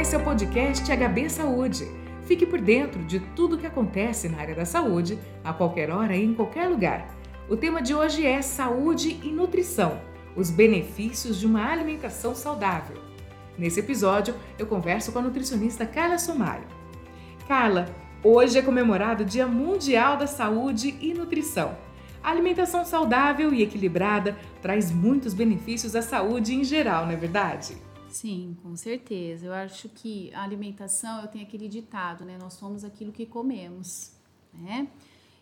esse é o podcast HB Saúde. Fique por dentro de tudo o que acontece na área da saúde, a qualquer hora e em qualquer lugar. O tema de hoje é saúde e nutrição, os benefícios de uma alimentação saudável. Nesse episódio, eu converso com a nutricionista Carla Somário. Carla, hoje é comemorado o Dia Mundial da Saúde e Nutrição. A alimentação saudável e equilibrada traz muitos benefícios à saúde em geral, não é verdade? Sim, com certeza. Eu acho que a alimentação, eu tenho aquele ditado, né? Nós somos aquilo que comemos, né?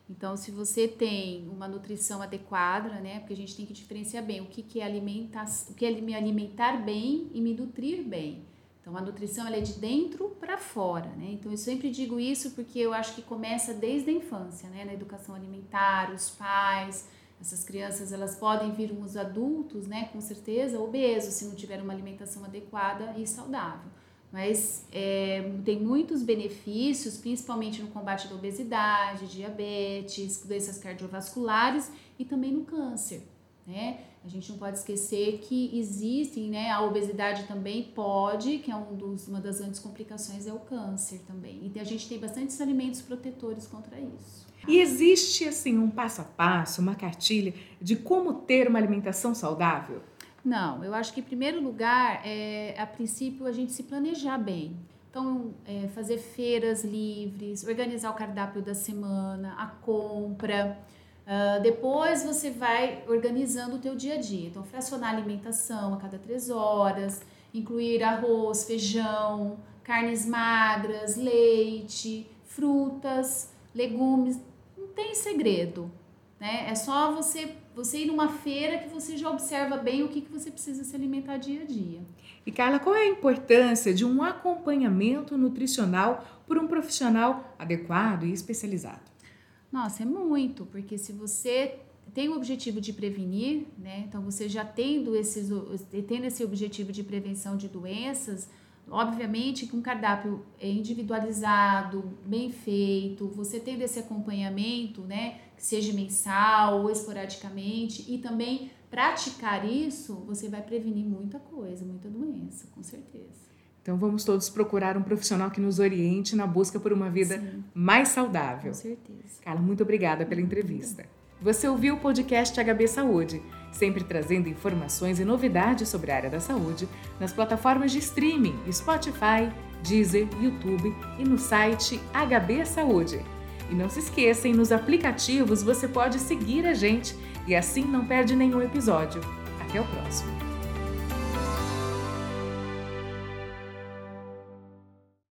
Então, se você tem uma nutrição adequada, né? Porque a gente tem que diferenciar bem o que, que é alimentar, o que é me alimentar bem e me nutrir bem. Então, a nutrição ela é de dentro para fora, né? Então, eu sempre digo isso porque eu acho que começa desde a infância, né? Na educação alimentar, os pais, essas crianças elas podem vir uns adultos, né? Com certeza, obesos se não tiver uma alimentação adequada e saudável. Mas é, tem muitos benefícios, principalmente no combate da obesidade, diabetes, doenças cardiovasculares e também no câncer, né? A gente não pode esquecer que existem, né? A obesidade também pode, que é um dos, uma das grandes complicações é o câncer também. E a gente tem bastantes alimentos protetores contra isso. E existe assim um passo a passo, uma cartilha de como ter uma alimentação saudável? Não, eu acho que em primeiro lugar, é, a princípio, a gente se planejar bem. Então, é, fazer feiras livres, organizar o cardápio da semana, a compra. Uh, depois você vai organizando o teu dia a dia. Então, fracionar a alimentação a cada três horas, incluir arroz, feijão, carnes magras, leite, frutas, legumes. Não tem segredo, né? É só você você ir numa feira que você já observa bem o que, que você precisa se alimentar dia a dia. E Carla, qual é a importância de um acompanhamento nutricional por um profissional adequado e especializado? Nossa, é muito, porque se você tem o objetivo de prevenir, né? Então você já tendo esses tendo esse objetivo de prevenção de doenças, obviamente que um cardápio é individualizado, bem feito, você tendo esse acompanhamento, né, que seja mensal ou esporadicamente e também praticar isso, você vai prevenir muita coisa, muita doença, com certeza. Então vamos todos procurar um profissional que nos oriente na busca por uma vida Sim. mais saudável. Com certeza. Carla, muito obrigada pela entrevista. Você ouviu o podcast HB Saúde, sempre trazendo informações e novidades sobre a área da saúde nas plataformas de streaming Spotify, Deezer, YouTube e no site HB Saúde. E não se esqueçam, nos aplicativos você pode seguir a gente e assim não perde nenhum episódio. Até o próximo!